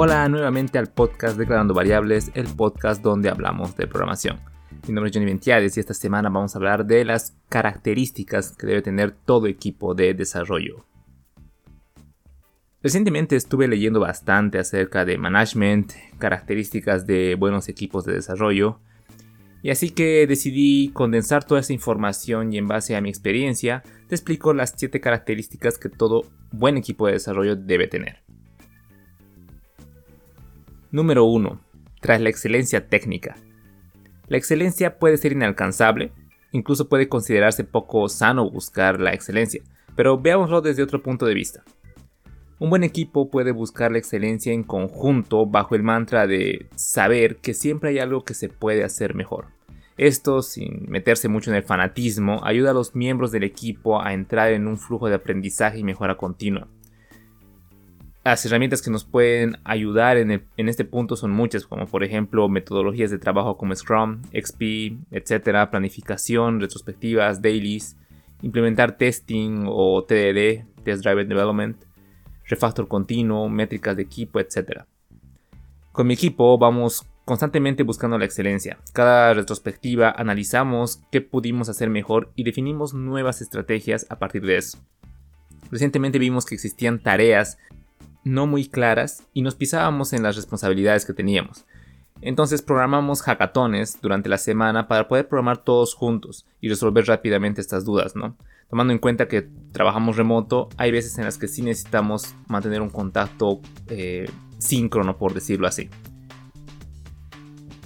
Hola nuevamente al podcast Declarando Variables, el podcast donde hablamos de programación. Mi nombre es Johnny Ventiades y esta semana vamos a hablar de las características que debe tener todo equipo de desarrollo. Recientemente estuve leyendo bastante acerca de management, características de buenos equipos de desarrollo, y así que decidí condensar toda esa información y en base a mi experiencia te explico las 7 características que todo buen equipo de desarrollo debe tener. Número 1. Tras la excelencia técnica. La excelencia puede ser inalcanzable, incluso puede considerarse poco sano buscar la excelencia, pero veámoslo desde otro punto de vista. Un buen equipo puede buscar la excelencia en conjunto bajo el mantra de saber que siempre hay algo que se puede hacer mejor. Esto, sin meterse mucho en el fanatismo, ayuda a los miembros del equipo a entrar en un flujo de aprendizaje y mejora continua. Las herramientas que nos pueden ayudar en, este punto son muchas, como por ejemplo metodologías de trabajo como Scrum, XP, etc., planificación, retrospectivas, dailies, implementar testing o TDD, Test Driven Development, refactor continuo, métricas de equipo, etc. Con mi equipo vamos constantemente buscando la excelencia. Cada retrospectiva analizamos qué pudimos hacer mejor y definimos nuevas estrategias a partir de eso. Recientemente vimos que existían tareas no muy claras y nos pisábamos en las responsabilidades que teníamos. Entonces programamos hackatones durante la semana para poder programar todos juntos y resolver rápidamente estas dudas, ¿no? Tomando en cuenta que trabajamos remoto, hay veces en las que sí necesitamos mantener un contacto eh, síncrono, por decirlo así.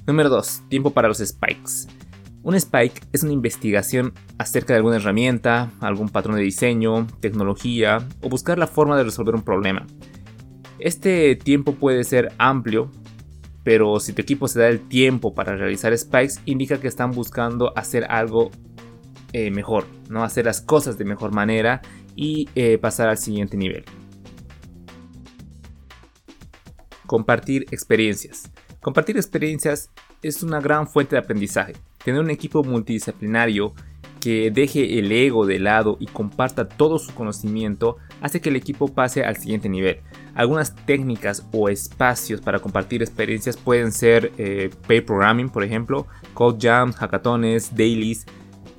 Número 2. Tiempo para los spikes. Un spike es una investigación acerca de alguna herramienta, algún patrón de diseño, tecnología o buscar la forma de resolver un problema. Este tiempo puede ser amplio, pero si tu equipo se da el tiempo para realizar spikes, indica que están buscando hacer algo eh, mejor, ¿no? hacer las cosas de mejor manera y eh, pasar al siguiente nivel. Compartir experiencias. Compartir experiencias es una gran fuente de aprendizaje. Tener un equipo multidisciplinario que deje el ego de lado y comparta todo su conocimiento hace que el equipo pase al siguiente nivel. Algunas técnicas o espacios para compartir experiencias pueden ser eh, Pay Programming, por ejemplo, Code Jams, hackatones, dailies.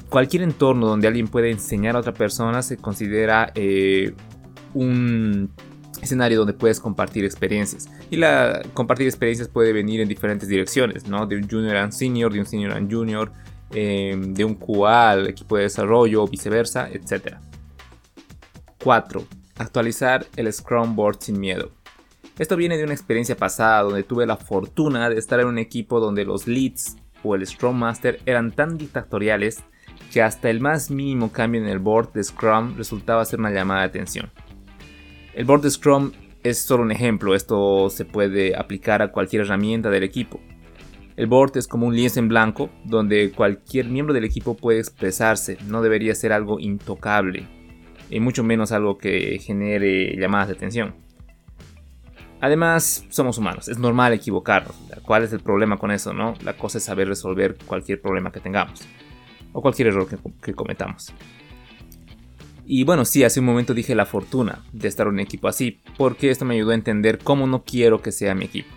Cualquier entorno donde alguien puede enseñar a otra persona se considera eh, un escenario donde puedes compartir experiencias. Y la compartir experiencias puede venir en diferentes direcciones, ¿no? De un junior a un senior, de un senior a un junior, eh, de un QA al equipo de desarrollo, viceversa, etc. 4. Actualizar el Scrum Board sin miedo. Esto viene de una experiencia pasada donde tuve la fortuna de estar en un equipo donde los leads o el Scrum Master eran tan dictatoriales que hasta el más mínimo cambio en el board de Scrum resultaba ser una llamada de atención. El board de Scrum es solo un ejemplo, esto se puede aplicar a cualquier herramienta del equipo. El board es como un lienzo en blanco donde cualquier miembro del equipo puede expresarse, no debería ser algo intocable y mucho menos algo que genere llamadas de atención. Además, somos humanos, es normal equivocarnos. ¿Cuál es el problema con eso? No? La cosa es saber resolver cualquier problema que tengamos o cualquier error que, cometamos. Y bueno, sí, hace un momento dije la fortuna de estar en un equipo así, porque esto me ayudó a entender cómo no quiero que sea mi equipo.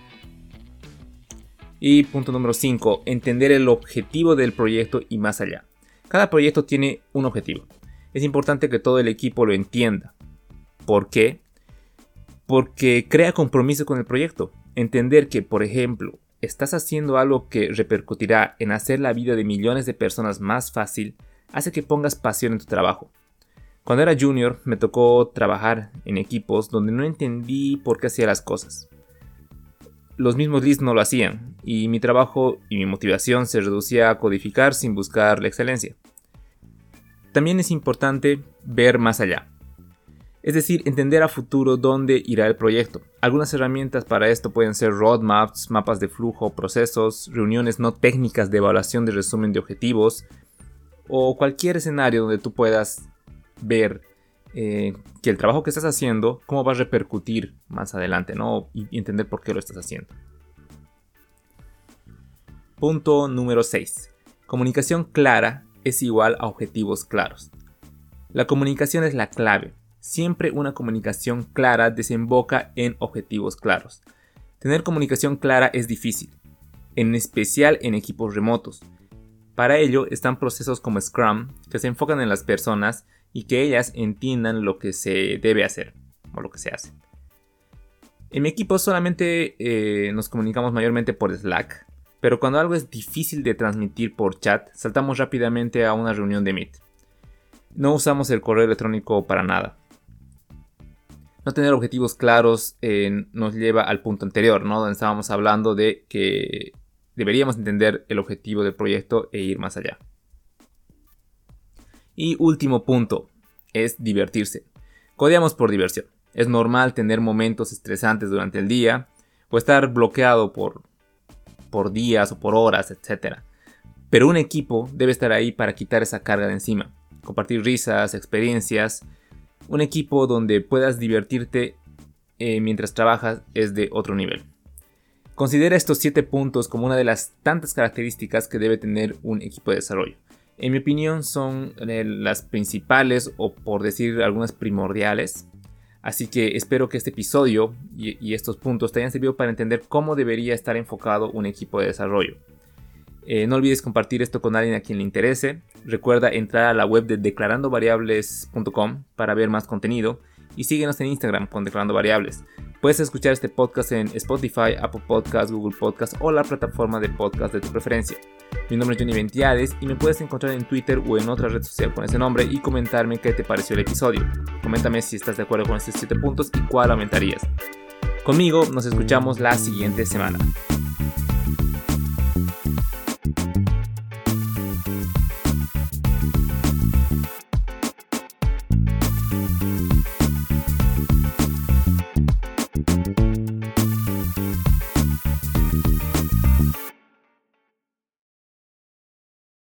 Y punto número 5, entender el objetivo del proyecto y más allá. Cada proyecto tiene un objetivo es importante que todo el equipo lo entienda. ¿Por qué? Porque crea compromiso con el proyecto. Entender que, por ejemplo, estás haciendo algo que repercutirá en hacer la vida de millones de personas más fácil, hace que pongas pasión en tu trabajo. Cuando era junior me tocó trabajar en equipos donde no entendí por qué hacía las cosas. Los mismos leads no lo hacían y mi trabajo y mi motivación se reducía a codificar sin buscar la excelencia también es importante ver más allá. Es decir, entender a futuro dónde irá el proyecto. Algunas herramientas para esto pueden ser roadmaps, mapas de flujo, procesos, reuniones no técnicas de evaluación de resumen de objetivos o cualquier escenario donde tú puedas ver eh, que el trabajo que estás haciendo, cómo va a repercutir más adelante, ¿no? Y entender por qué lo estás haciendo. Punto número 6. Comunicación clara es igual a objetivos claros. La comunicación es la clave. Siempre una comunicación clara desemboca en objetivos claros. Tener comunicación clara es difícil, en especial en equipos remotos. Para ello están procesos como Scrum que se enfocan en las personas y que ellas entiendan lo que se debe hacer o lo que se hace. En mi equipo solamente eh, nos comunicamos mayormente por Slack, pero cuando algo es difícil de transmitir por chat, saltamos rápidamente a una reunión de Meet. No usamos el correo electrónico para nada. No tener objetivos claros eh, nos lleva al punto anterior, ¿no? Donde estábamos hablando de que deberíamos entender el objetivo del proyecto e ir más allá. Y último punto, es divertirse. Codeamos por diversión. Es normal tener momentos estresantes durante el día o estar bloqueado por, por días o por horas, etc. Pero un equipo debe estar ahí para quitar esa carga de encima compartir risas, experiencias. Un equipo donde puedas divertirte eh, mientras trabajas es de otro nivel. Considera estos 7 puntos como una de las tantas características que debe tener un equipo de desarrollo. En mi opinión son eh, las principales o por decir algunas primordiales. Así que espero que este episodio y estos puntos te hayan servido para entender cómo debería estar enfocado un equipo de desarrollo. Eh, no olvides compartir esto con alguien a quien le interese. Recuerda entrar a la web de declarandovariables.com para ver más contenido y síguenos en Instagram con Declarando Variables. Puedes escuchar este podcast en Spotify, Apple Podcasts, Google Podcasts o la plataforma de podcast de tu preferencia. Mi nombre es Johnny Ventiades y me puedes encontrar en Twitter o en otra red social con ese nombre y comentarme qué te pareció el episodio. Coméntame si estás de acuerdo con estos 7 puntos y cuál aumentarías. Conmigo nos escuchamos la siguiente semana.